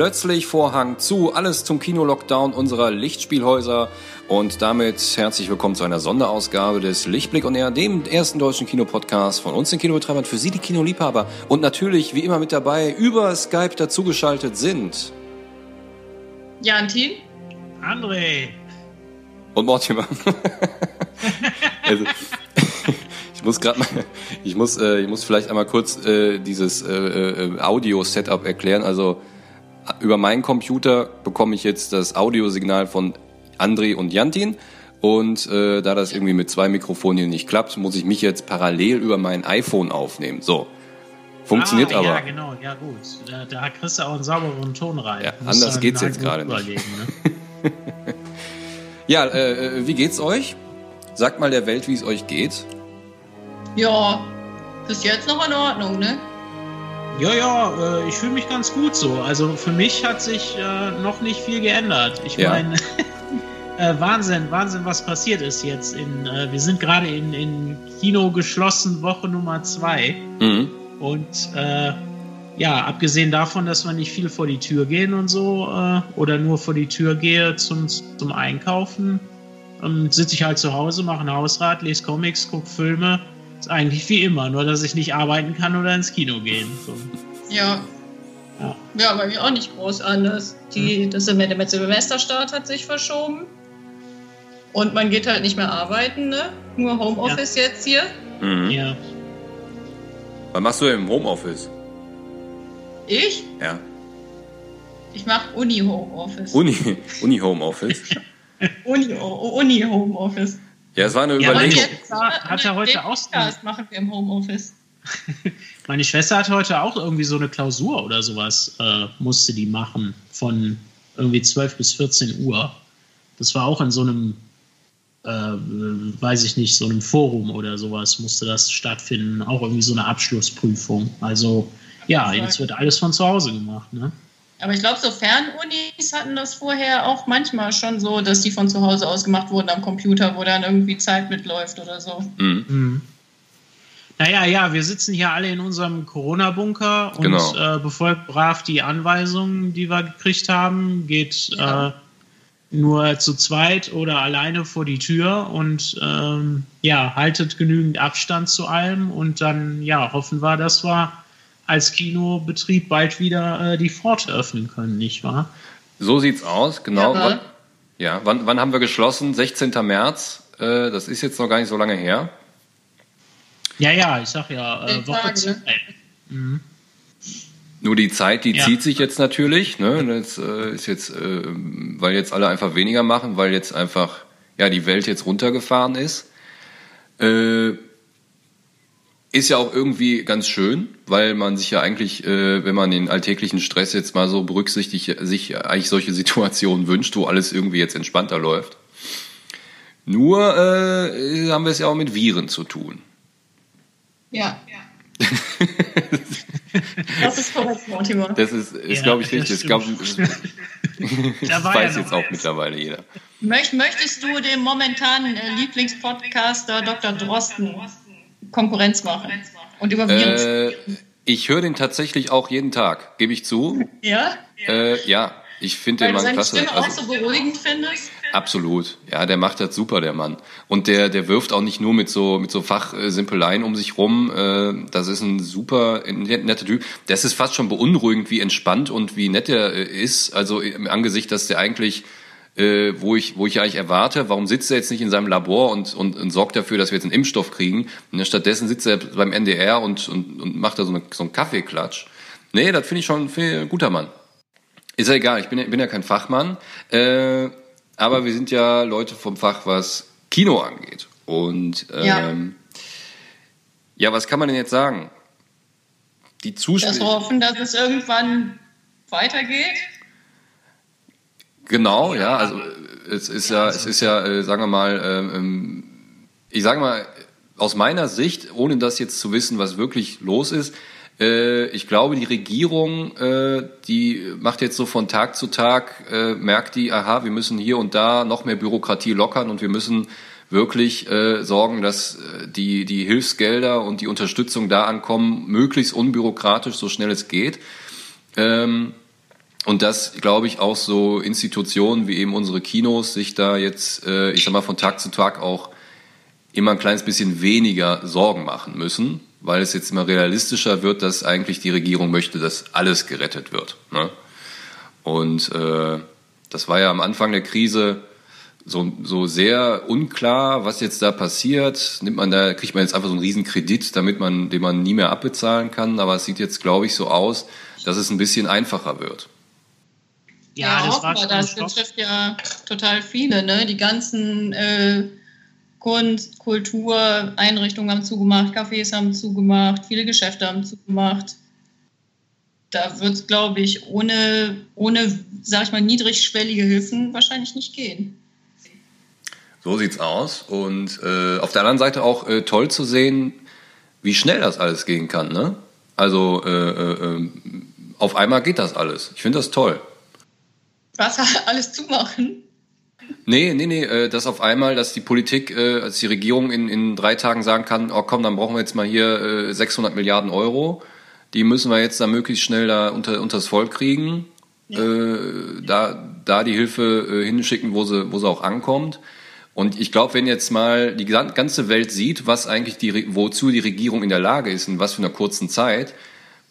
plötzlich Vorhang zu, alles zum Kino-Lockdown unserer Lichtspielhäuser. Und damit herzlich willkommen zu einer Sonderausgabe des Lichtblick und Air, dem ersten deutschen Kinopodcast von uns, den Kinobetreibern, für Sie, die Kinoliebhaber. Und natürlich wie immer mit dabei über Skype dazugeschaltet sind Jantin, André. Und Mortimer. also, ich muss gerade mal, ich muss, äh, ich muss vielleicht einmal kurz äh, dieses äh, äh, Audio-Setup erklären. Also über meinen Computer bekomme ich jetzt das Audiosignal von André und Jantin. Und äh, da das irgendwie mit zwei Mikrofonen hier nicht klappt, muss ich mich jetzt parallel über mein iPhone aufnehmen. So. Funktioniert ah, aber. Ja, genau, ja gut. Da, da kriegst du auch einen sauberen Ton rein. Ja, anders geht's jetzt gerade nicht. Ne? ja, äh, wie geht's euch? Sagt mal der Welt, wie es euch geht. Ja, bis jetzt noch in Ordnung, ne? Ja, ja, äh, ich fühle mich ganz gut so. Also für mich hat sich äh, noch nicht viel geändert. Ich Ja. meine, äh, Wahnsinn, Wahnsinn, was passiert ist jetzt. In, wir sind gerade in, in Kino geschlossen, Woche Nummer zwei. Mhm. Und äh, ja, abgesehen davon, dass wir nicht viel vor die Tür gehen und so, äh, oder nur vor die Tür gehe zum, zum Einkaufen, ähm, sitze ich halt zu Hause, mache ein Hausrat, lese Comics, gucke Filme. Ist eigentlich wie immer, nur dass ich nicht arbeiten kann oder ins Kino gehen. So. Ja. Ja. Ja, bei mir auch nicht groß anders. Die, das Sem- der Semesterstart hat sich verschoben. Und man geht halt nicht mehr arbeiten, ne? Nur Homeoffice jetzt hier. Mhm. Ja. Was machst du im Homeoffice? Ich? Ja. Ich mache Uni-Homeoffice. Uni, Uni Homeoffice. Uni- Uni-Homeoffice. Ja, es war eine Ja, Überlegung. Hat- hat er heute auch Podcast machen wir im Homeoffice. Meine Schwester hat heute auch irgendwie so eine Klausur oder sowas, äh, musste die machen, von irgendwie 12 bis 14 Uhr. Das war auch in so einem, äh, weiß ich nicht, so einem Forum oder sowas musste das stattfinden. Auch irgendwie so eine Abschlussprüfung. Also ja, jetzt wird alles von zu Hause gemacht. Ne? Aber ich glaube, so Fernunis hatten das vorher auch manchmal schon so, dass die von zu Hause aus gemacht wurden am Computer, wo dann irgendwie Zeit mitläuft oder so. Mhm. Mhm. Naja, ja, wir sitzen hier alle in unserem Corona-Bunker und Genau. äh, befolgt brav die Anweisungen, die wir gekriegt haben. Geht Ja. äh, nur zu zweit oder alleine vor die Tür und ähm, ja, haltet genügend Abstand zu allem und dann ja, hoffen wir, dass wir als Kinobetrieb bald wieder äh, die Pforte öffnen können, nicht wahr? So sieht's aus, genau. Ja. Wann, ja, wann, wann haben wir geschlossen? 16. März. Äh, das ist jetzt noch gar nicht so lange her. Ja, ja, ich sag ja, äh, Woche Tage, zwei. ne? Mhm. Nur die Zeit, die Ja. zieht sich jetzt natürlich. Ne? Das äh, ist jetzt, äh, weil jetzt alle einfach weniger machen, weil jetzt einfach ja die Welt jetzt runtergefahren ist. Äh, ist ja auch irgendwie ganz schön, weil man sich ja eigentlich, äh, wenn man den alltäglichen Stress jetzt mal so berücksichtigt, sich eigentlich solche Situationen wünscht, wo alles irgendwie jetzt entspannter läuft. Nur äh, haben wir es ja auch mit Viren zu tun. Ja. das ist korrekt, Mortimer. Das ist, ist Ja, glaube ich, das richtig. Das, glaub, Da das war weiß ja jetzt auch eins. mittlerweile jeder. Möcht, möchtest du dem momentanen äh, Lieblingspodcaster Dr. Drosten Konkurrenz machen? Und über Viren Äh, ich höre den tatsächlich auch jeden Tag, gebe ich zu. Ja? Äh, ja, ich finde den Mann klasse. Stimme auch Also, so beruhigend findest? absolut. Ja, der macht das super, der Mann. Und der, der wirft auch nicht nur mit so, mit so Fachsimpeleien um sich rum. Äh, das ist ein super net- netter Typ. Das ist fast schon beunruhigend, wie entspannt und wie nett er äh, ist. Also im Angesicht, dass der eigentlich äh, wo ich, wo ich eigentlich erwarte, warum sitzt er jetzt nicht in seinem Labor und, und, und sorgt dafür, dass wir jetzt einen Impfstoff kriegen? Und stattdessen sitzt er beim NDR und, und, und macht da so, eine, so einen Kaffeeklatsch. Nee, das finde ich schon find ich ein guter Mann. Ist ja egal, ich bin ja, bin ja kein Fachmann, äh, aber wir sind ja Leute vom Fach, was Kino angeht. Und ähm, Ja. ja. was kann man denn jetzt sagen? Die Das Zuschauer. hoffen, dass es irgendwann weitergeht? Genau, ja, also äh, es ist ja, es ist ja, äh, sagen wir mal, ähm, ähm, ich sage mal, aus meiner Sicht, ohne das jetzt zu wissen, was wirklich los ist, äh, ich glaube, die Regierung, äh, die macht jetzt so von Tag zu Tag, äh, merkt die, aha, wir müssen hier und da noch mehr Bürokratie lockern und wir müssen wirklich äh, sorgen, dass äh, die, die Hilfsgelder und die Unterstützung da ankommen, möglichst unbürokratisch, so schnell es geht. Ähm, und dass, glaube ich, auch so Institutionen wie eben unsere Kinos sich da jetzt, äh, ich sag mal, von Tag zu Tag auch immer ein kleines bisschen weniger Sorgen machen müssen, weil es jetzt immer realistischer wird, dass eigentlich die Regierung möchte, dass alles gerettet wird. Ne? Und äh, das war ja am Anfang der Krise so, so sehr unklar, was jetzt da passiert. Nimmt man da, kriegt man jetzt einfach so einen riesen Kredit, damit man, den man nie mehr abbezahlen kann. Aber es sieht jetzt, glaube ich, so aus, dass es ein bisschen einfacher wird. Ja, ja das, war das betrifft ja total viele. Ne? Die ganzen äh, Kunst, Kultur, Einrichtungen haben zugemacht, Cafés haben zugemacht, viele Geschäfte haben zugemacht. Da wird es, glaube ich, ohne, ohne, sag ich mal, niedrigschwellige Hilfen wahrscheinlich nicht gehen. So sieht's aus. Und äh, auf der anderen Seite auch äh, toll zu sehen, wie schnell das alles gehen kann. Ne? Also äh, äh, ähm, auf einmal geht das alles. Ich finde das toll. Was alles zumachen? Nee, nee, nee, äh, dass auf einmal, dass die Politik, äh, als die Regierung in, in drei Tagen sagen kann, oh komm, dann brauchen wir jetzt mal hier 600 Milliarden Euro. Die müssen wir jetzt da möglichst schnell da unter, unter das Volk kriegen. Ja. da, da die Hilfe hinschicken, wo sie, wo sie auch ankommt. Und ich glaube, wenn jetzt mal die ganze Welt sieht, was eigentlich die, wozu die Regierung in der Lage ist, in was für einer kurzen Zeit,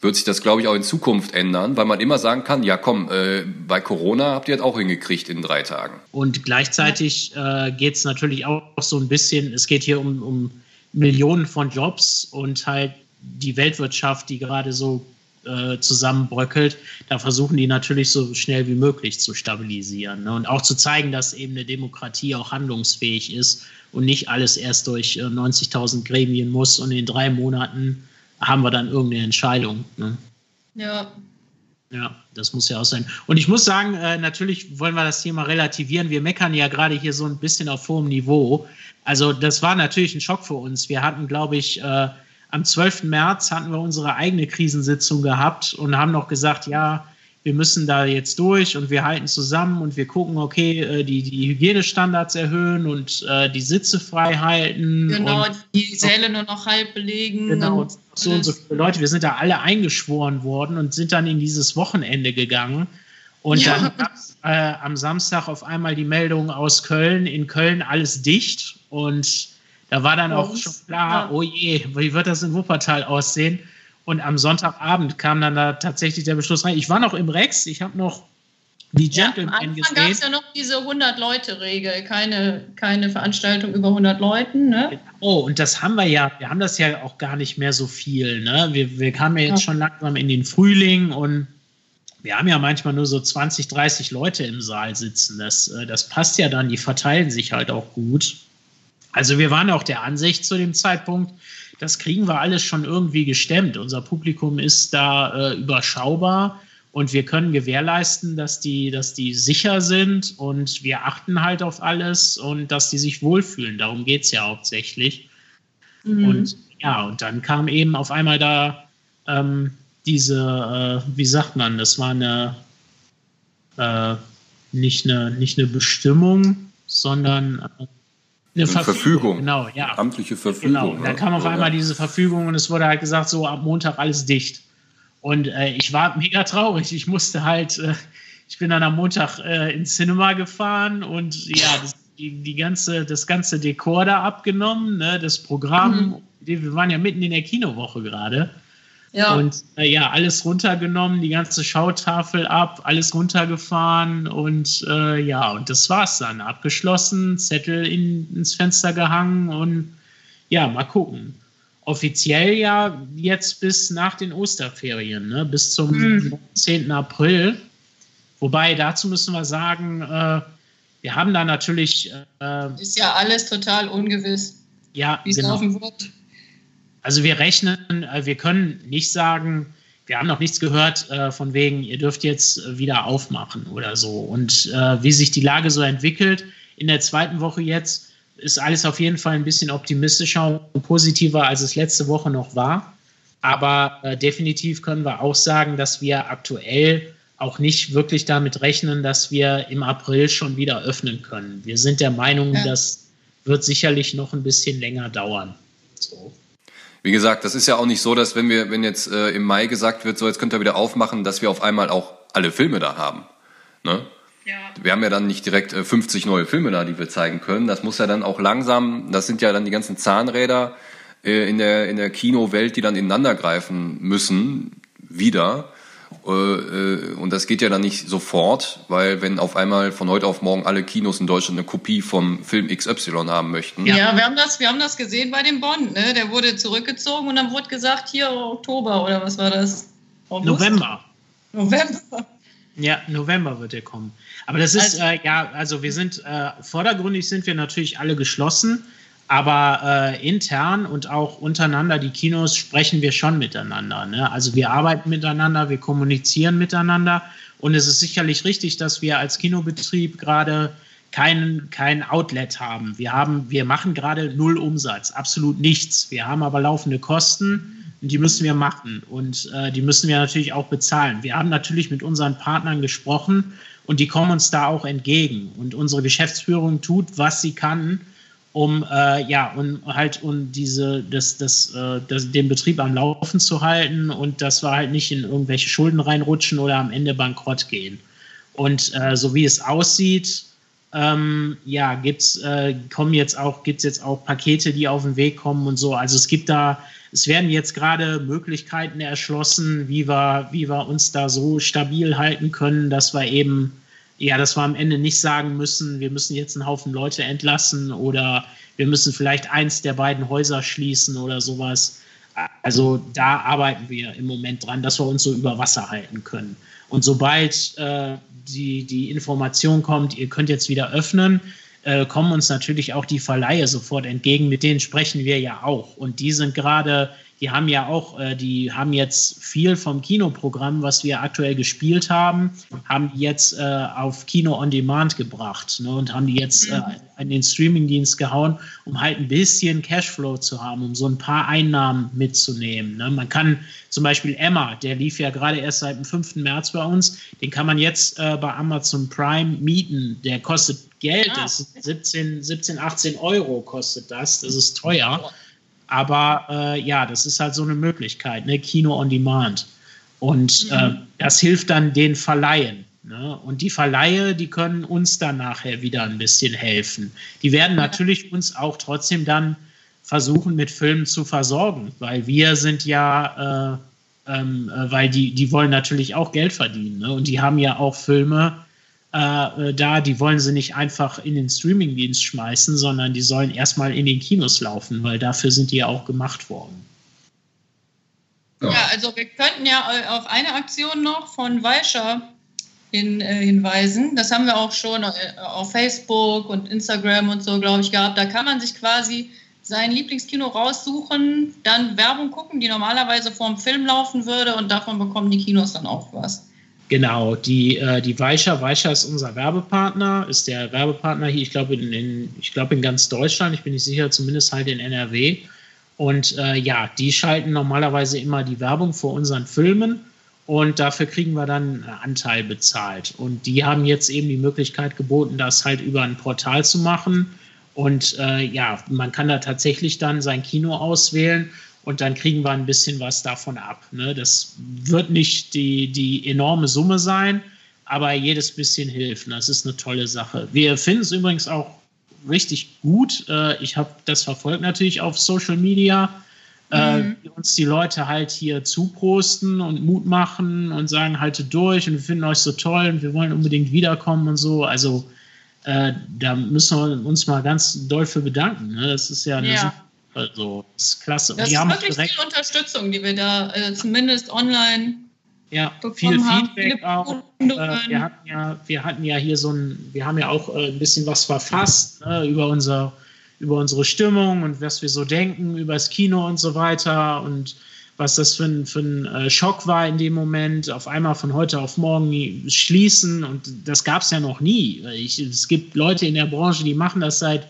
wird sich das, glaube ich, auch in Zukunft ändern, weil man immer sagen kann, ja komm, äh, bei Corona habt ihr das auch hingekriegt in drei Tagen. Und gleichzeitig äh, geht es natürlich auch so ein bisschen, es geht hier um, um Millionen von Jobs und halt die Weltwirtschaft, die gerade so äh, zusammenbröckelt, da versuchen die natürlich so schnell wie möglich zu stabilisieren ne? und auch zu zeigen, dass eben eine Demokratie auch handlungsfähig ist und nicht alles erst durch äh, 90.000 Gremien muss und in drei Monaten haben wir dann irgendeine Entscheidung. Ne? Ja. Ja, das muss ja auch sein. Und ich muss sagen, äh, natürlich wollen wir das Thema relativieren. Wir meckern ja gerade hier so ein bisschen auf hohem Niveau. Also das war natürlich ein Schock für uns. Wir hatten, glaube ich, äh, am 12. März hatten wir unsere eigene Krisensitzung gehabt und haben noch gesagt, ja, wir müssen da jetzt durch und wir halten zusammen und wir gucken, okay, äh, die, die Hygienestandards erhöhen und äh, die Sitze frei halten. Genau, die Säle nur noch halb belegen. Genau, und so und so viele Leute. Wir sind da alle eingeschworen worden und sind dann in dieses Wochenende gegangen. Und ja. dann gab es äh, am Samstag auf einmal die Meldung aus Köln, in Köln alles dicht. Und da war dann auch schon klar, oh je, wie wird das in Wuppertal aussehen? Und am Sonntagabend kam dann da tatsächlich der Beschluss rein. Ich war noch im Rex, ich habe noch die Gentlemen ja, am Anfang gab es ja noch diese 100-Leute-Regel, keine, keine Veranstaltung über 100 Leuten. Ne? Oh, und das haben wir ja, wir haben das ja auch gar nicht mehr so viel. Ne? Wir, wir kamen ja jetzt ja. schon langsam in den Frühling und wir haben ja manchmal nur so 20, 30 Leute im Saal sitzen. Das, äh, das passt ja dann, die verteilen sich halt auch gut. Also wir waren auch der Ansicht zu dem Zeitpunkt, das kriegen wir alles schon irgendwie gestemmt. Unser Publikum ist da äh, überschaubar und wir können gewährleisten, dass die, dass die sicher sind und wir achten halt auf alles und dass die sich wohlfühlen. Darum geht es ja hauptsächlich. Mhm. Und ja, und dann kam eben auf einmal da ähm, diese, äh, wie sagt man, das war eine, äh, nicht eine, nicht eine Bestimmung, sondern äh, eine Verfügung. Verfügung. Genau, ja. Amtliche Verfügung. Genau. Und dann kam auf einmal diese Verfügung und es wurde halt gesagt, so ab Montag alles dicht. Und äh, ich war mega traurig. Ich musste halt, äh, ich bin dann am Montag äh, ins Cinema gefahren und ja, das, die, die, ganze, das ganze Dekor da abgenommen, ne, das Programm. Mhm. Wir waren ja mitten in der Kinowoche gerade. Ja. Und äh, ja, alles runtergenommen, die ganze Schautafel ab, alles runtergefahren und äh, ja, und das war's dann. Abgeschlossen, Zettel in, ins Fenster gehangen und ja, mal gucken. Offiziell ja jetzt bis nach den Osterferien, ne? bis zum mhm. 10. April. Wobei dazu müssen wir sagen, äh, wir haben da natürlich. Äh, Ist ja alles total ungewiss, ja, wie es genau. laufen wird. Also wir rechnen, äh, wir können nicht sagen, wir haben noch nichts gehört äh, von wegen, ihr dürft jetzt wieder aufmachen oder so. Und äh, wie sich die Lage so entwickelt, in der zweiten Woche jetzt ist alles auf jeden Fall ein bisschen optimistischer und positiver, als es letzte Woche noch war. Aber äh, definitiv können wir auch sagen, dass wir aktuell auch nicht wirklich damit rechnen, dass wir im April schon wieder öffnen können. Wir sind der Meinung, ja. das wird sicherlich noch ein bisschen länger dauern. So. Wie gesagt, das ist ja auch nicht so, dass wenn wir, wenn jetzt äh, im Mai gesagt wird, so jetzt könnt ihr wieder aufmachen, dass wir auf einmal auch alle Filme da haben. Ne? Ja. Wir haben ja dann nicht direkt 50 neue Filme da, die wir zeigen können. Das muss ja dann auch langsam, das sind ja dann die ganzen Zahnräder in der, in der Kinowelt, die dann ineinander greifen müssen, wieder. Äh, äh, und das geht ja dann nicht sofort, weil wenn auf einmal von heute auf morgen alle Kinos in Deutschland eine Kopie vom Film XY haben möchten. Ja, wir haben das, wir haben das gesehen bei dem Bond, ne? Der wurde zurückgezogen und dann wurde gesagt, hier Oktober oder was war das? August? November. November. Ja, November wird er kommen. Aber das ist, also, äh, ja, also wir sind, äh, vordergründig sind wir natürlich alle geschlossen. Aber äh, intern und auch untereinander, die Kinos, sprechen wir schon miteinander. Ne? Also wir arbeiten miteinander, wir kommunizieren miteinander. Und es ist sicherlich richtig, dass wir als Kinobetrieb gerade kein, kein Outlet haben. Wir, haben. wir machen gerade null Umsatz, absolut nichts. Wir haben aber laufende Kosten und die müssen wir machen. Und äh, die müssen wir natürlich auch bezahlen. Wir haben natürlich mit unseren Partnern gesprochen und die kommen uns da auch entgegen. Und unsere Geschäftsführung tut, was sie kann, um äh, ja und halt um diese das, das, äh, das, den Betrieb am Laufen zu halten und dass wir halt nicht in irgendwelche Schulden reinrutschen oder am Ende bankrott gehen. Und äh, so wie es aussieht, ähm, ja, gibt's äh, kommen jetzt auch gibt's jetzt auch Pakete, die auf den Weg kommen und so. Also es gibt da es werden jetzt gerade Möglichkeiten erschlossen, wie wir wie wir uns da so stabil halten können, dass wir eben ja, dass wir am Ende nicht sagen müssen, wir müssen jetzt einen Haufen Leute entlassen oder wir müssen vielleicht eins der beiden Häuser schließen oder sowas. Also da arbeiten wir im Moment dran, dass wir uns so über Wasser halten können. Und sobald äh, die, die Information kommt, ihr könnt jetzt wieder öffnen, äh, kommen uns natürlich auch die Verleihe sofort entgegen. Mit denen sprechen wir ja auch. Und die sind gerade die haben ja auch, äh, die haben jetzt viel vom Kinoprogramm, was wir aktuell gespielt haben, haben jetzt äh, auf Kino on Demand gebracht ne, und haben die jetzt äh, in den Streamingdienst gehauen, um halt ein bisschen Cashflow zu haben, um so ein paar Einnahmen mitzunehmen. Ne. Man kann zum Beispiel Emma, der lief ja gerade erst seit dem 5. März bei uns, den kann man jetzt bei Amazon Prime mieten. Der kostet Geld, ah. das ist 17, 17, 18 Euro kostet das, das ist teuer. Aber äh, ja, das ist halt so eine Möglichkeit, ne? Kino on Demand. Und mhm. äh, das hilft dann den Verleihen. Ne? Und die Verleihe, die können uns dann nachher wieder ein bisschen helfen. Die werden natürlich uns auch trotzdem dann versuchen, mit Filmen zu versorgen, weil wir sind ja, äh, ähm, äh, weil die, die wollen natürlich auch Geld verdienen. Ne? Und die haben ja auch Filme, äh, da, die wollen sie nicht einfach in den Streamingdienst schmeißen, sondern die sollen erstmal in den Kinos laufen, weil dafür sind die ja auch gemacht worden. Ja, ja also wir könnten ja auf eine Aktion noch von Weischer hin, äh, hinweisen. Das haben wir auch schon äh, auf Facebook und Instagram und so, glaube ich, gehabt. Da kann man sich quasi sein Lieblingskino raussuchen, dann Werbung gucken, die normalerweise vor dem Film laufen würde und davon bekommen die Kinos dann auch was. Genau, die, äh, die Weicher, Weicher ist unser Werbepartner, ist der Werbepartner hier, ich glaube in, in, glaub in ganz Deutschland, ich bin nicht sicher, zumindest halt in NRW. Und äh, ja, die schalten normalerweise immer die Werbung vor unseren Filmen und dafür kriegen wir dann einen Anteil bezahlt. Und die haben jetzt eben die Möglichkeit geboten, das halt über ein Portal zu machen. Und äh, ja, man kann da tatsächlich dann sein Kino auswählen und dann kriegen wir ein bisschen was davon ab. Ne? Das wird nicht die, die enorme Summe sein, aber jedes bisschen hilft. Ne? Das ist eine tolle Sache. Wir finden es übrigens auch richtig gut. Äh, ich habe das verfolgt natürlich auf Social Media. Äh, mhm. Äh, uns die Leute halt hier zuprosten und Mut machen und sagen, haltet durch und wir finden euch so toll und wir wollen unbedingt wiederkommen und so. Also äh, da müssen wir uns mal ganz doll für bedanken. Ne? Das ist ja eine ja. Also, das ist klasse. Das ist wirklich viel Unterstützung, die wir da äh, zumindest online ja, viel Feedback auch. Äh, wir, hatten ja, wir hatten ja hier so ein, wir haben ja auch äh, ein bisschen was verfasst ne, über, unser, über unsere Stimmung und was wir so denken über das Kino und so weiter und was das für ein, für ein äh, Schock war in dem Moment, auf einmal von heute auf morgen schließen und das gab es ja noch nie. Ich, es gibt Leute in der Branche, die machen das seit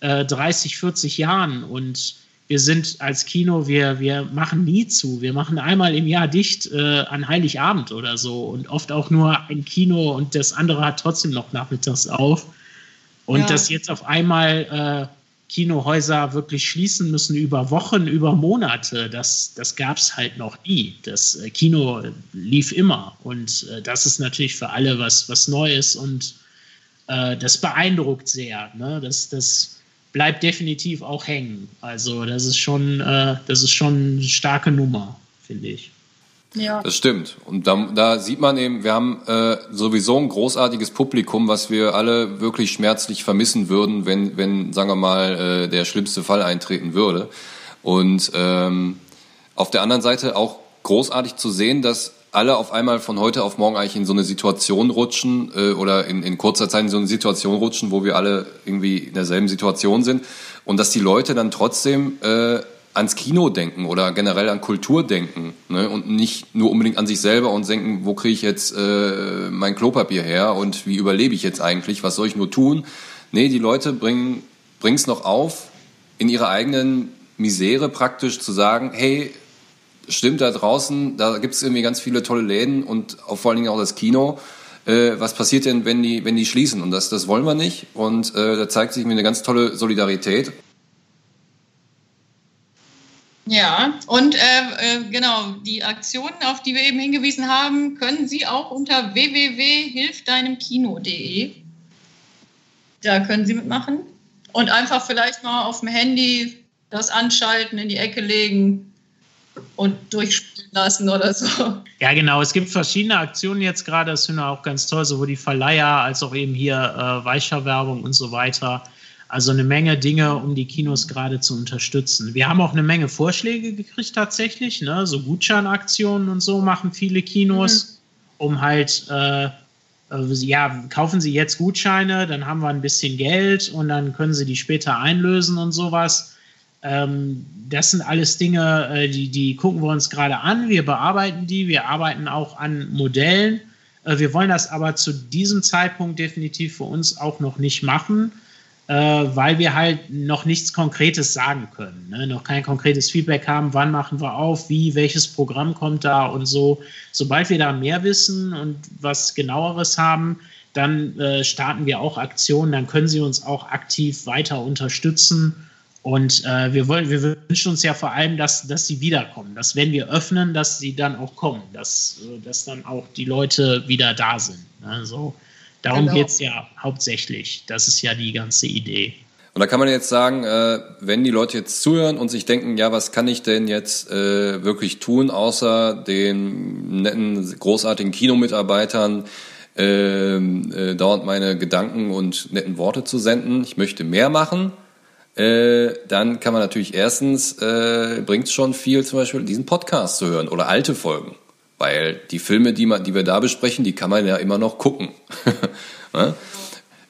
30, äh, 40 Jahren und wir sind als Kino, wir, wir machen nie zu. Wir machen einmal im Jahr dicht äh, an Heiligabend oder so und oft auch nur ein Kino und das andere hat trotzdem noch nachmittags auf. Und ja. das jetzt auf einmal Kinohäuser wirklich schließen müssen über Wochen, über Monate. Das, das gab es halt noch nie. Das äh, Kino lief immer. Und äh, das ist natürlich für alle was, was Neues und äh, das beeindruckt sehr. Ne? Das, das bleibt definitiv auch hängen. Also das ist schon, äh, das ist schon eine starke Nummer, finde ich. Ja. Das stimmt. Und da, da sieht man eben, wir haben äh, sowieso ein großartiges Publikum, was wir alle wirklich schmerzlich vermissen würden, wenn, wenn sagen wir mal, äh, der schlimmste Fall eintreten würde. Und ähm, auf der anderen Seite auch großartig zu sehen, dass alle auf einmal von heute auf morgen eigentlich in so eine Situation rutschen äh, oder in, in kurzer Zeit in so eine Situation rutschen, wo wir alle irgendwie in derselben Situation sind und dass die Leute dann trotzdem äh, ans Kino denken oder generell an Kultur denken ne? und nicht nur unbedingt an sich selber und denken, wo kriege ich jetzt äh, mein Klopapier her und wie überlebe ich jetzt eigentlich, was soll ich nur tun? Nee, die Leute bringen es noch auf, in ihrer eigenen Misere praktisch zu sagen, hey, stimmt da draußen, da gibt es irgendwie ganz viele tolle Läden und auch vor allen Dingen auch das Kino. Äh, was passiert denn, wenn die, wenn die schließen? Und das, das wollen wir nicht. Und äh, da zeigt sich mir eine ganz tolle Solidarität. Ja, und äh, äh, genau, die Aktionen, auf die wir eben hingewiesen haben, können Sie auch unter www.hilfdeinemkino.de. Da können Sie mitmachen und einfach vielleicht mal auf dem Handy das anschalten, in die Ecke legen und durchspielen lassen oder so. Ja, genau. Es gibt verschiedene Aktionen jetzt gerade, das finde ich auch ganz toll, sowohl die Verleiher als auch eben hier äh, Weicherwerbung und so weiter. Also eine Menge Dinge, um die Kinos gerade zu unterstützen. Wir haben auch eine Menge Vorschläge gekriegt tatsächlich. Ne? So Gutscheinaktionen und so machen viele Kinos, mhm. um halt, äh, äh, ja, kaufen Sie jetzt Gutscheine, dann haben wir ein bisschen Geld und dann können Sie die später einlösen und sowas. Ähm, das sind alles Dinge, äh, die, die gucken wir uns gerade an. Wir bearbeiten die. Wir arbeiten auch an Modellen. Äh, wir wollen das aber zu diesem Zeitpunkt definitiv für uns auch noch nicht machen äh, weil wir halt noch nichts Konkretes sagen können, ne? noch kein konkretes Feedback haben, wann machen wir auf, wie, welches Programm kommt da und so. Sobald wir da mehr wissen und was genaueres haben, dann starten wir auch Aktionen, dann können Sie uns auch aktiv weiter unterstützen. Und äh, wir, wollen, wir wünschen uns ja vor allem, dass, dass sie wiederkommen, dass wenn wir öffnen, dass sie dann auch kommen, dass, äh, dass dann auch die Leute wieder da sind. Also, Darum genau. geht es ja hauptsächlich. Das ist ja die ganze Idee. Und da kann man jetzt sagen, äh, wenn die Leute jetzt zuhören und sich denken, ja, was kann ich denn jetzt äh, wirklich tun, außer den netten, großartigen Kinomitarbeitern äh, äh, dauernd meine Gedanken und netten Worte zu senden, ich möchte mehr machen, äh, dann kann man natürlich erstens, äh, bringt es schon viel, zum Beispiel diesen Podcast zu hören oder alte Folgen. Weil die Filme, die, man, die wir da besprechen, die kann man ja immer noch gucken. ne?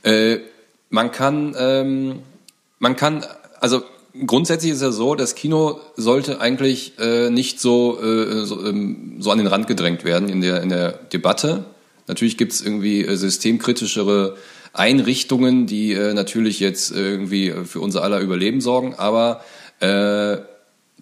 äh, man kann, ähm, man kann, also grundsätzlich ist ja so, das Kino sollte eigentlich äh, nicht so, äh, so, ähm, so an den Rand gedrängt werden in der, in der Debatte. Natürlich gibt's irgendwie äh, systemkritischere Einrichtungen, die äh, natürlich jetzt irgendwie für unser aller Überleben sorgen, aber äh,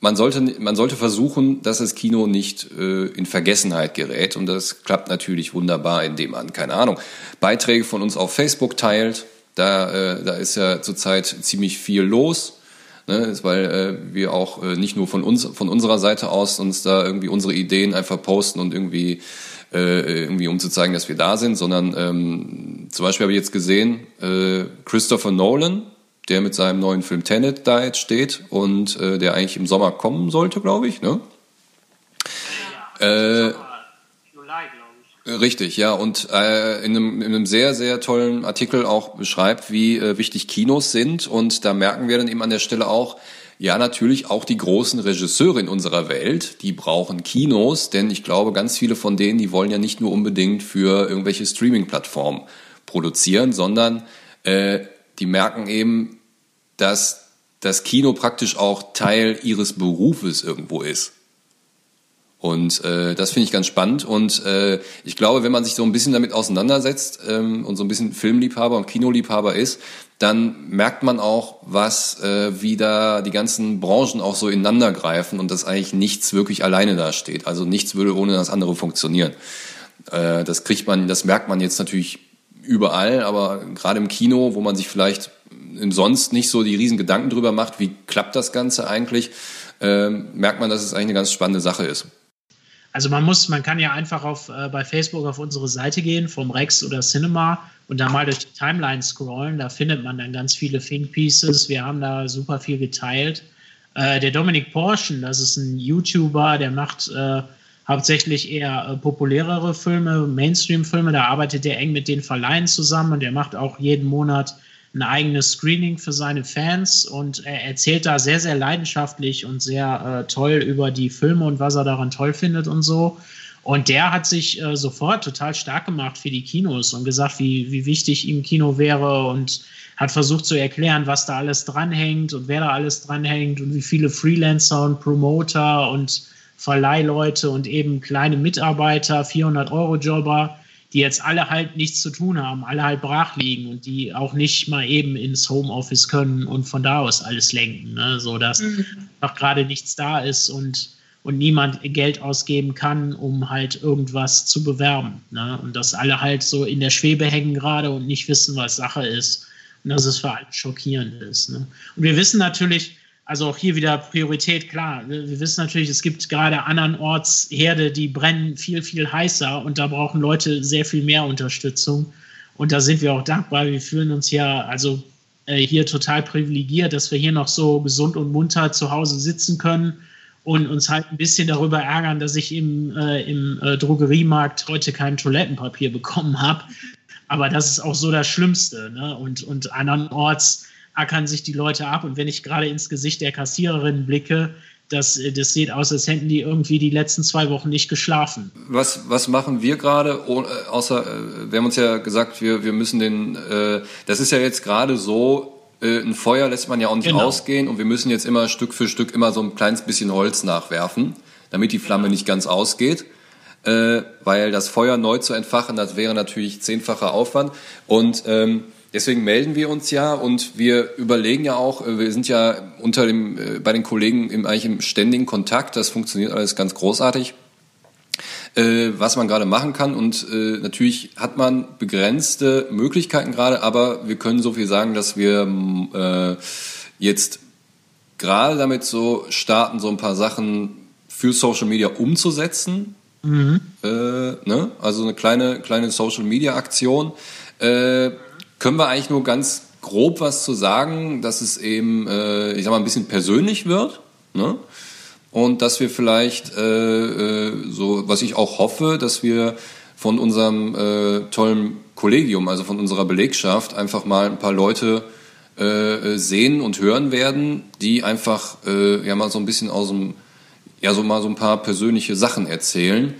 man sollte, man sollte versuchen, dass das Kino nicht äh, in Vergessenheit gerät. Und das klappt natürlich wunderbar, indem man, keine Ahnung, Beiträge von uns auf Facebook teilt. Da, äh, da ist ja zurzeit ziemlich viel los. Ne, weil äh, wir auch äh, nicht nur von uns von unserer Seite aus uns da irgendwie unsere Ideen einfach posten und irgendwie äh, irgendwie um zu zeigen, dass wir da sind, sondern ähm, zum Beispiel habe ich jetzt gesehen, äh, Christopher Nolan, der mit seinem neuen Film Tenet da jetzt steht und äh, der eigentlich im Sommer kommen sollte, glaube ich. Ne? Ja, äh, Richtig, ja. Und äh, in, einem, in einem sehr, sehr tollen Artikel auch beschreibt, wie äh, wichtig Kinos sind. Und da merken wir dann eben an der Stelle auch, ja, natürlich auch die großen Regisseure in unserer Welt, die brauchen Kinos, denn ich glaube, ganz viele von denen, die wollen ja nicht nur unbedingt für irgendwelche Streaming-Plattformen produzieren, sondern äh, die merken eben, dass das Kino praktisch auch Teil ihres Berufes irgendwo ist. Und äh, das finde ich ganz spannend. Und äh, ich glaube, wenn man sich so ein bisschen damit auseinandersetzt ähm, und so ein bisschen Filmliebhaber und Kinoliebhaber ist, dann merkt man auch, was, äh, wie da die ganzen Branchen auch so ineinander greifen und dass eigentlich nichts wirklich alleine dasteht. Also nichts würde ohne das andere funktionieren. Äh, das kriegt man, das merkt man jetzt natürlich überall, aber gerade im Kino, wo man sich vielleicht sonst nicht so die riesen Gedanken drüber macht, wie klappt das Ganze eigentlich, äh, merkt man, dass es eigentlich eine ganz spannende Sache ist. Also man muss, man kann ja einfach auf, äh, bei Facebook auf unsere Seite gehen, vom Rex oder Cinema und da mal durch die Timeline scrollen. Da findet man dann ganz viele Think Pieces. Wir haben da super viel geteilt. Äh, der Dominik Porschen, das ist ein YouTuber, der macht äh, hauptsächlich eher äh, populärere Filme, Mainstream-Filme. Da arbeitet er eng mit den Verleihen zusammen und er macht auch jeden Monat ein eigenes Screening für seine Fans und er erzählt da sehr, sehr leidenschaftlich und sehr äh, toll über die Filme und was er daran toll findet und so. Und der hat sich äh, sofort total stark gemacht für die Kinos und gesagt, wie, wie wichtig ihm Kino wäre und hat versucht zu erklären, was da alles dranhängt und wer da alles dranhängt und wie viele Freelancer und Promoter und Verleihleute und eben kleine Mitarbeiter, 400-Euro-Jobber die jetzt alle halt nichts zu tun haben, alle halt brach liegen und die auch nicht mal eben ins Homeoffice können und von da aus alles lenken, ne? so dass mhm. noch gerade nichts da ist und und niemand Geld ausgeben kann, um halt irgendwas zu bewerben. Ne? Und dass alle halt so in der Schwebe hängen gerade und nicht wissen, was Sache ist. Und dass es für alle schockierend ist. Ne? Und wir wissen natürlich, also auch hier wieder Priorität, klar. Wir wissen natürlich, es gibt gerade andernorts Herde, die brennen viel, viel heißer und da brauchen Leute sehr viel mehr Unterstützung. Und da sind wir auch dankbar. Wir fühlen uns ja also äh, hier total privilegiert, dass wir hier noch so gesund und munter zu Hause sitzen können und uns halt ein bisschen darüber ärgern, dass ich im, äh, im äh, Drogeriemarkt heute kein Toilettenpapier bekommen habe. Aber das ist auch so das Schlimmste. Ne? Und, und andernorts ackern sich die Leute ab. Und wenn ich gerade ins Gesicht der Kassiererin blicke, das, das sieht aus, als hätten die irgendwie die letzten zwei Wochen nicht geschlafen. Was, was machen wir gerade? Oh, äh, außer, äh, wir haben uns ja gesagt, wir, wir müssen den, äh, das ist ja jetzt gerade so, äh, ein Feuer lässt man ja auch nicht genau. ausgehen und wir müssen jetzt immer Stück für Stück immer so ein kleines bisschen Holz nachwerfen, damit die Flamme nicht ganz ausgeht. Äh, weil das Feuer neu zu entfachen, das wäre natürlich zehnfacher Aufwand. Und ähm, Deswegen melden wir uns ja und wir überlegen ja auch, äh, wir sind ja unter dem, äh, bei den Kollegen im, eigentlich im ständigen Kontakt, das funktioniert alles ganz großartig, äh, was man gerade machen kann und natürlich hat man begrenzte Möglichkeiten gerade, aber wir können so viel sagen, dass wir jetzt gerade damit so starten, so ein paar Sachen für Social Media umzusetzen. Mhm. Äh, ne? Also eine kleine, kleine Social Media Aktion. Äh, können wir eigentlich nur ganz grob was zu sagen, dass es eben, äh, ich sag mal, ein bisschen persönlich wird. Ne? Und dass wir vielleicht, äh, äh, so, was ich auch hoffe, dass wir von unserem äh, tollen Kollegium, also von unserer Belegschaft, einfach mal ein paar Leute äh, sehen und hören werden, die einfach äh, ja mal so ein bisschen aus dem, ja so mal so ein paar persönliche Sachen erzählen,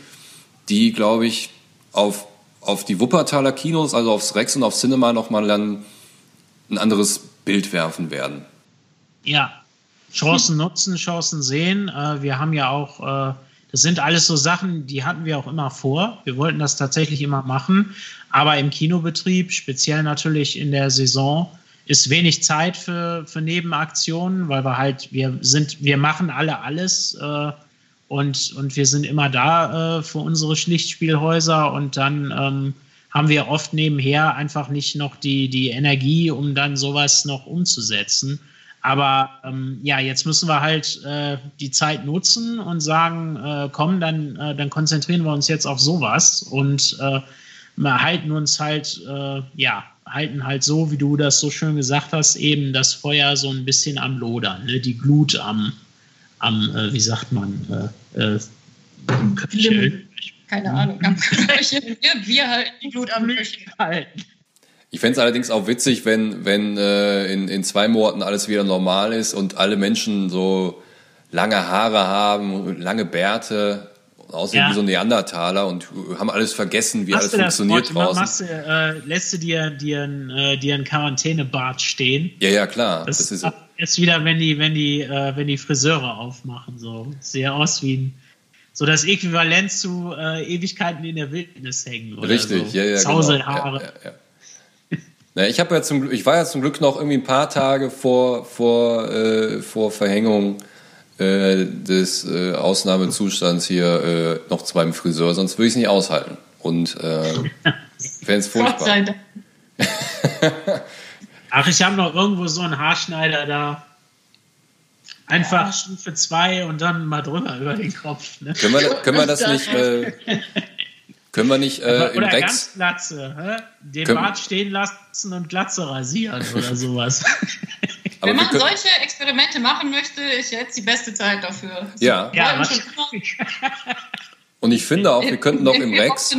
die, glaube ich, auf auf die Wuppertaler Kinos, also aufs Rex und auf Cinema nochmal dann ein anderes Bild werfen werden. Ja, Chancen nutzen, Chancen sehen. Äh, wir haben ja auch, äh, das sind alles so Sachen, die hatten wir auch immer vor. Wir wollten das tatsächlich immer machen. Aber im Kinobetrieb, speziell natürlich in der Saison, ist wenig Zeit für, für Nebenaktionen, weil wir halt, wir sind, wir machen alle alles. Und, und wir sind immer da äh, für unsere Schlichtspielhäuser und dann ähm, haben wir oft nebenher einfach nicht noch die, die Energie, um dann sowas noch umzusetzen. Aber ähm, ja, jetzt müssen wir halt äh, die Zeit nutzen und sagen, äh, komm, dann, äh, dann konzentrieren wir uns jetzt auf sowas und äh, halten uns halt, äh, ja, halten halt so, wie du das so schön gesagt hast, eben das Feuer so ein bisschen am Lodern, ne? die Glut am, am, äh, wie sagt man, äh, äh am Köpfchen. Keine Ahnung, am Köpfchen. Wir, wir halten die Blut am Köpfchen. Ich fände es allerdings auch witzig, wenn, wenn äh, in, in zwei Monaten alles wieder normal ist und alle Menschen so lange Haare haben, lange Bärte, aussehen ja. wie so Neandertaler und haben alles vergessen, wie machst alles funktioniert Sport, draußen. Machst, äh, lässt du dir, dir, äh, dir einen Quarantänebart stehen? Ja, ja, klar. Das, das ist jetzt wieder, wenn die, wenn die, äh, wenn die Friseure aufmachen, so. Sieht aus wie ein, so das Äquivalent zu äh, Ewigkeiten in der Wildnis hängen. Richtig, so. ja, ja. Zauselhaare. Genau. Ja, ja, ja. Na, ich habe ja zum ich war ja zum Glück noch irgendwie ein paar Tage vor, vor, äh, vor Verhängung äh, des äh, Ausnahmezustands hier äh, noch zu meinem Friseur, sonst würde ich es nicht aushalten. Und äh, fände es furchtbar. Gott sei Dank. Ach, ich habe noch irgendwo so einen Haarschneider da. Einfach ja. Stufe 2 und dann mal drüber über den Kopf. Ne? Können, wir, können wir das nicht. Äh, können wir nicht äh, oder, oder Rex ganz Glatze, hä? den können, Bart stehen lassen und Glatze rasieren oder sowas. Wenn man solche Experimente machen möchte, ist jetzt die beste Zeit dafür. Ja. ja und ich finde auch, wir könnten doch im Rex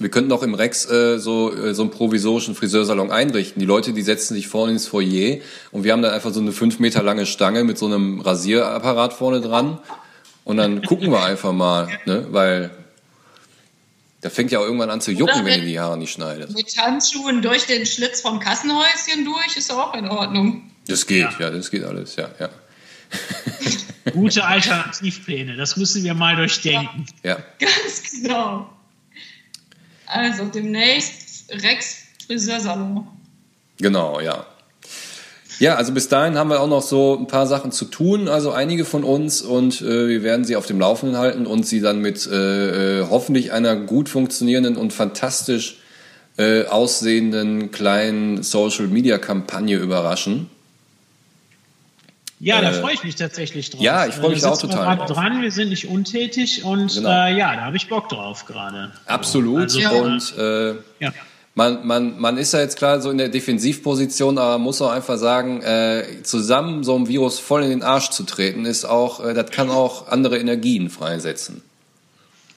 wir könnten auch im Rex äh, so, äh, so einen provisorischen Friseursalon einrichten. Die Leute, die setzen sich vorne ins Foyer und wir haben dann einfach so eine fünf Meter lange Stange mit so einem Rasierapparat vorne dran und dann gucken wir einfach mal, ne? weil da fängt ja auch irgendwann an zu jucken, wenn ihr die Haare nicht schneidet. Mit Handschuhen durch den Schlitz vom Kassenhäuschen durch ist auch in Ordnung. Das geht, ja, ja das geht alles, ja, ja. Gute Alternativpläne, das müssen wir mal durchdenken. Ja. Ganz genau. Also demnächst Rex Friseursalon. Genau, ja. Ja, also bis dahin haben wir auch noch so ein paar Sachen zu tun, also einige von uns und äh, wir werden sie auf dem Laufenden halten und sie dann mit äh, äh hoffentlich einer gut funktionierenden und fantastisch äh, aussehenden kleinen Social Media Kampagne überraschen. Ja, da äh, freue ich mich tatsächlich drauf. Ja, ich freue mich auch total. Wir dran, wir sind nicht untätig und genau. äh, ja, da habe ich Bock drauf gerade. Absolut. Also, ja. Und äh, ja. man, man, man ist ja jetzt klar so in der Defensivposition, aber man muss auch einfach sagen, äh, zusammen so einem Virus voll in den Arsch zu treten, ist auch, äh, das kann auch andere Energien freisetzen.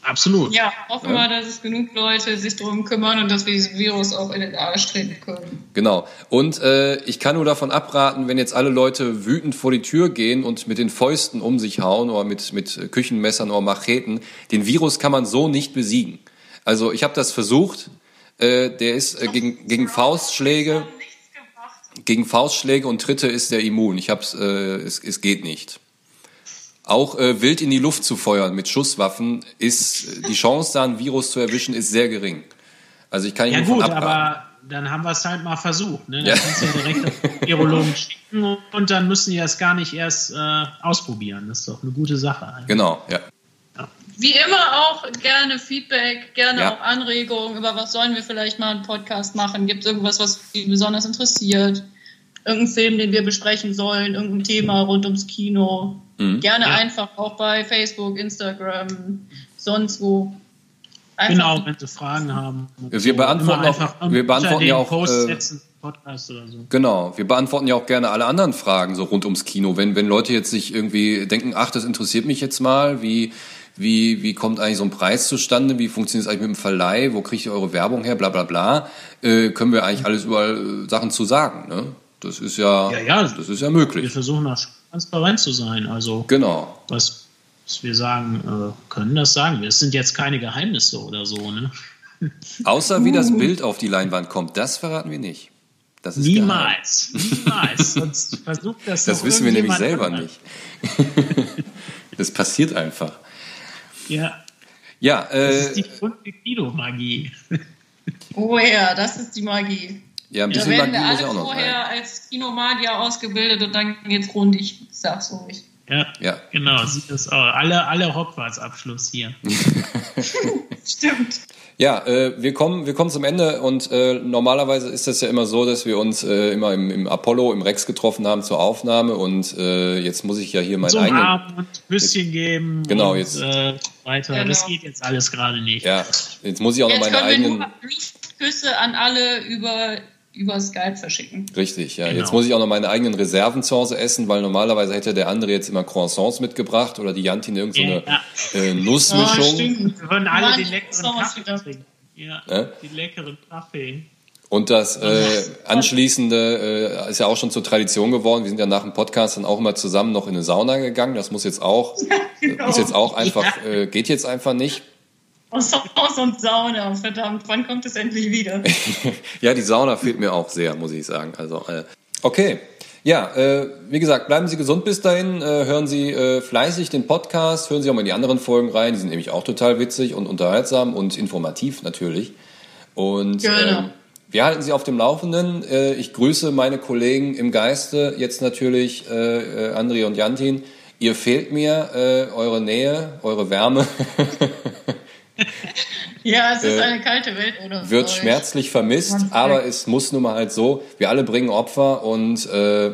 Absolut. Ja, hoffen wir, ja. dass es genug Leute sich darum kümmern und dass wir dieses Virus auch in den Arsch treten können. Genau. Und äh, ich kann nur davon abraten, wenn jetzt alle Leute wütend vor die Tür gehen und mit den Fäusten um sich hauen oder mit, mit Küchenmessern oder Macheten, den Virus kann man so nicht besiegen. Also ich habe das versucht. Äh, der ist äh, gegen, gegen Faustschläge, gegen Faustschläge und Tritte ist der immun. Ich hab's, äh, es, es geht nicht. Auch äh, wild in die Luft zu feuern mit Schusswaffen ist die Chance, da ein Virus zu erwischen, ist sehr gering. Also ich kann ja gut, aber dann haben wir es halt mal versucht. Ne? Dann ja. kannst du ja direkt auf Virologen schicken und dann müssen die das gar nicht erst äh, ausprobieren. Das ist doch eine gute Sache. Eigentlich. Genau, ja. Wie immer auch gerne Feedback, gerne ja. auch Anregungen, über was sollen wir vielleicht mal einen Podcast machen? Gibt es irgendwas, was Sie besonders interessiert? Irgendein Film, den wir besprechen sollen, irgendein Thema rund ums Kino? Mhm. Gerne ja. einfach auch bei Facebook, Instagram, sonst wo. Einfach genau, wenn Sie Fragen haben. Wir beantworten, auch, wir beantworten ja auch. Post äh, Podcast oder so. Genau, wir beantworten ja auch gerne alle anderen Fragen so rund ums Kino. Wenn, wenn Leute jetzt sich irgendwie denken, ach, das interessiert mich jetzt mal, wie, wie, wie kommt eigentlich so ein Preis zustande, wie funktioniert es eigentlich mit dem Verleih, wo kriegt ihr eure Werbung her, bla bla bla, äh, können wir eigentlich alles überall äh, Sachen zu sagen. Ne? Das ist ja, ja, ja, das ist ja möglich. Wir versuchen das transparent zu sein. Also genau. was, was wir sagen äh, können, das sagen wir. Es sind jetzt keine Geheimnisse oder so. Ne? Außer wie das uh. Bild auf die Leinwand kommt, das verraten wir nicht. Das ist niemals, geheim. niemals. Sonst versucht das. Das wissen wir nämlich selber anderen. nicht. das passiert einfach. Ja. Ja. Äh, das ist die Kilo-Magie. Oh ja, das ist die Magie. Ja, ein bisschen ja, Magie muss ja auch noch vorher sein. als Kinomagier ausgebildet und dann geht's rund, ich sag's ruhig. Ja, ja, genau, sieht das auch. Alle, alle Hogwarts-Abschluss hier. Stimmt. Ja, äh, wir, kommen, wir kommen zum Ende und äh, normalerweise ist das ja immer so, dass wir uns äh, immer im, im Apollo, im Rex getroffen haben zur Aufnahme und äh, jetzt muss ich ja hier meinen Zum eigenen... Arm und Küsschen geben genau, und jetzt, äh, weiter. Genau. Das geht jetzt alles gerade nicht. Ja, jetzt muss ich auch jetzt noch meine eigenen... Küsse an alle über über Skype verschicken. Richtig, ja. Genau. Jetzt muss ich auch noch meine eigenen Reserven zu Hause essen, weil normalerweise hätte der andere jetzt immer Croissants mitgebracht oder die Jantin irgendeine so ja. äh, Nussmischung. Oh, stimmt. Wir würden alle die leckeren Kaffee trinken. Ja, ja, die leckeren Kaffee. Und das äh, anschließende äh, ist ja auch schon zur Tradition geworden. Wir sind ja nach dem Podcast dann auch immer zusammen noch in eine Sauna gegangen. Das muss jetzt auch, genau. ist jetzt auch einfach, ja. äh, geht jetzt einfach nicht. Haus und Sauna, verdammt, wann kommt es endlich wieder? ja, die Sauna fehlt mir auch sehr, muss ich sagen. Also, äh, okay. Ja, äh, wie gesagt, bleiben Sie gesund bis dahin, äh, hören Sie äh, fleißig den Podcast, hören Sie auch mal in die anderen Folgen rein, die sind nämlich auch total witzig und unterhaltsam und informativ natürlich. Und genau. ähm, wir halten Sie auf dem Laufenden. Äh, ich grüße meine Kollegen im Geiste, jetzt natürlich äh, äh, André und Jantin. Ihr fehlt mir, eure Nähe, eure Wärme. Ja, es ist äh, eine kalte Welt ohne Wird euch. schmerzlich vermisst, aber es muss nun mal halt so, wir alle bringen Opfer und äh,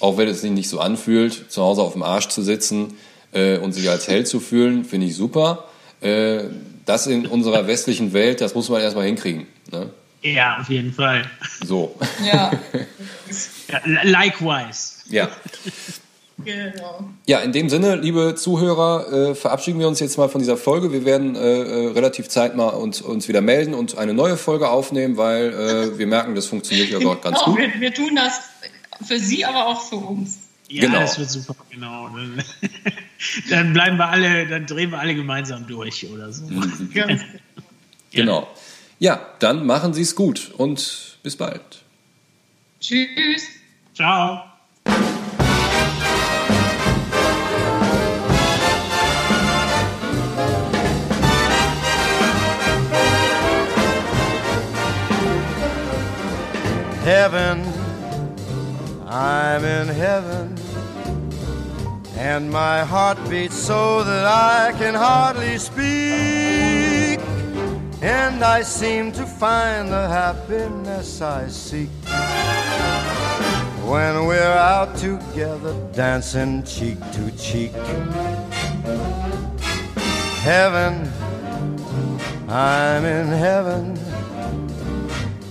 auch wenn es sich nicht so anfühlt, zu Hause auf dem Arsch zu sitzen äh, und sich als Held zu fühlen, finde ich super. Äh, das in unserer westlichen Welt, das muss man erstmal hinkriegen. Ne? Ja, auf jeden Fall. So. Ja. ja likewise. Ja. Genau. Ja, in dem Sinne, liebe Zuhörer, äh, verabschieden wir uns jetzt mal von dieser Folge. Wir werden äh, äh relativ zeitnah uns, uns wieder melden und eine neue Folge aufnehmen, weil äh, wir merken, das funktioniert ja dort ganz genau, gut. Wir, wir, tun das für Sie, aber auch für uns. Ja, genau. das wird super, genau. dann bleiben wir alle, dann drehen wir alle gemeinsam durch oder so. Mhm. genau. Ja, dann machen Sie es gut und bis bald. Tschüss. Ciao. Heaven, I'm in heaven, and my heart beats so that I can hardly speak. And I seem to find the happiness I seek when we're out together dancing cheek to cheek. Heaven, I'm in heaven,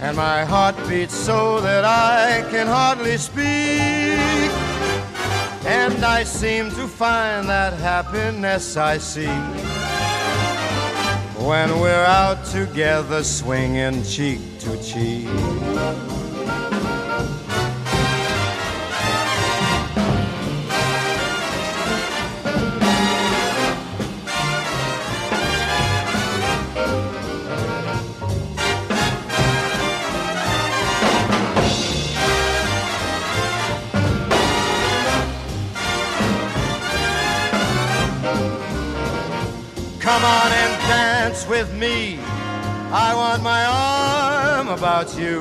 and my heart beats so that I can hardly speak. And I seem to find that happiness I seek when we're out together swinging cheek to cheek. About you.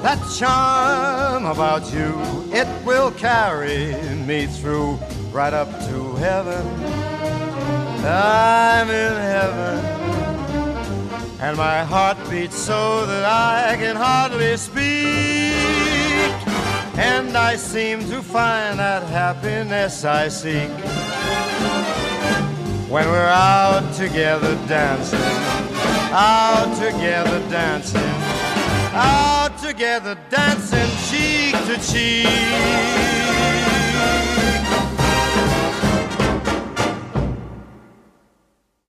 That charm about you, it will carry me through right up to heaven. I'm in heaven. And my heart beats so that I can hardly speak. And I seem to find that happiness I seek when we're out together dancing, out together dancing, out together dancing cheek to cheek.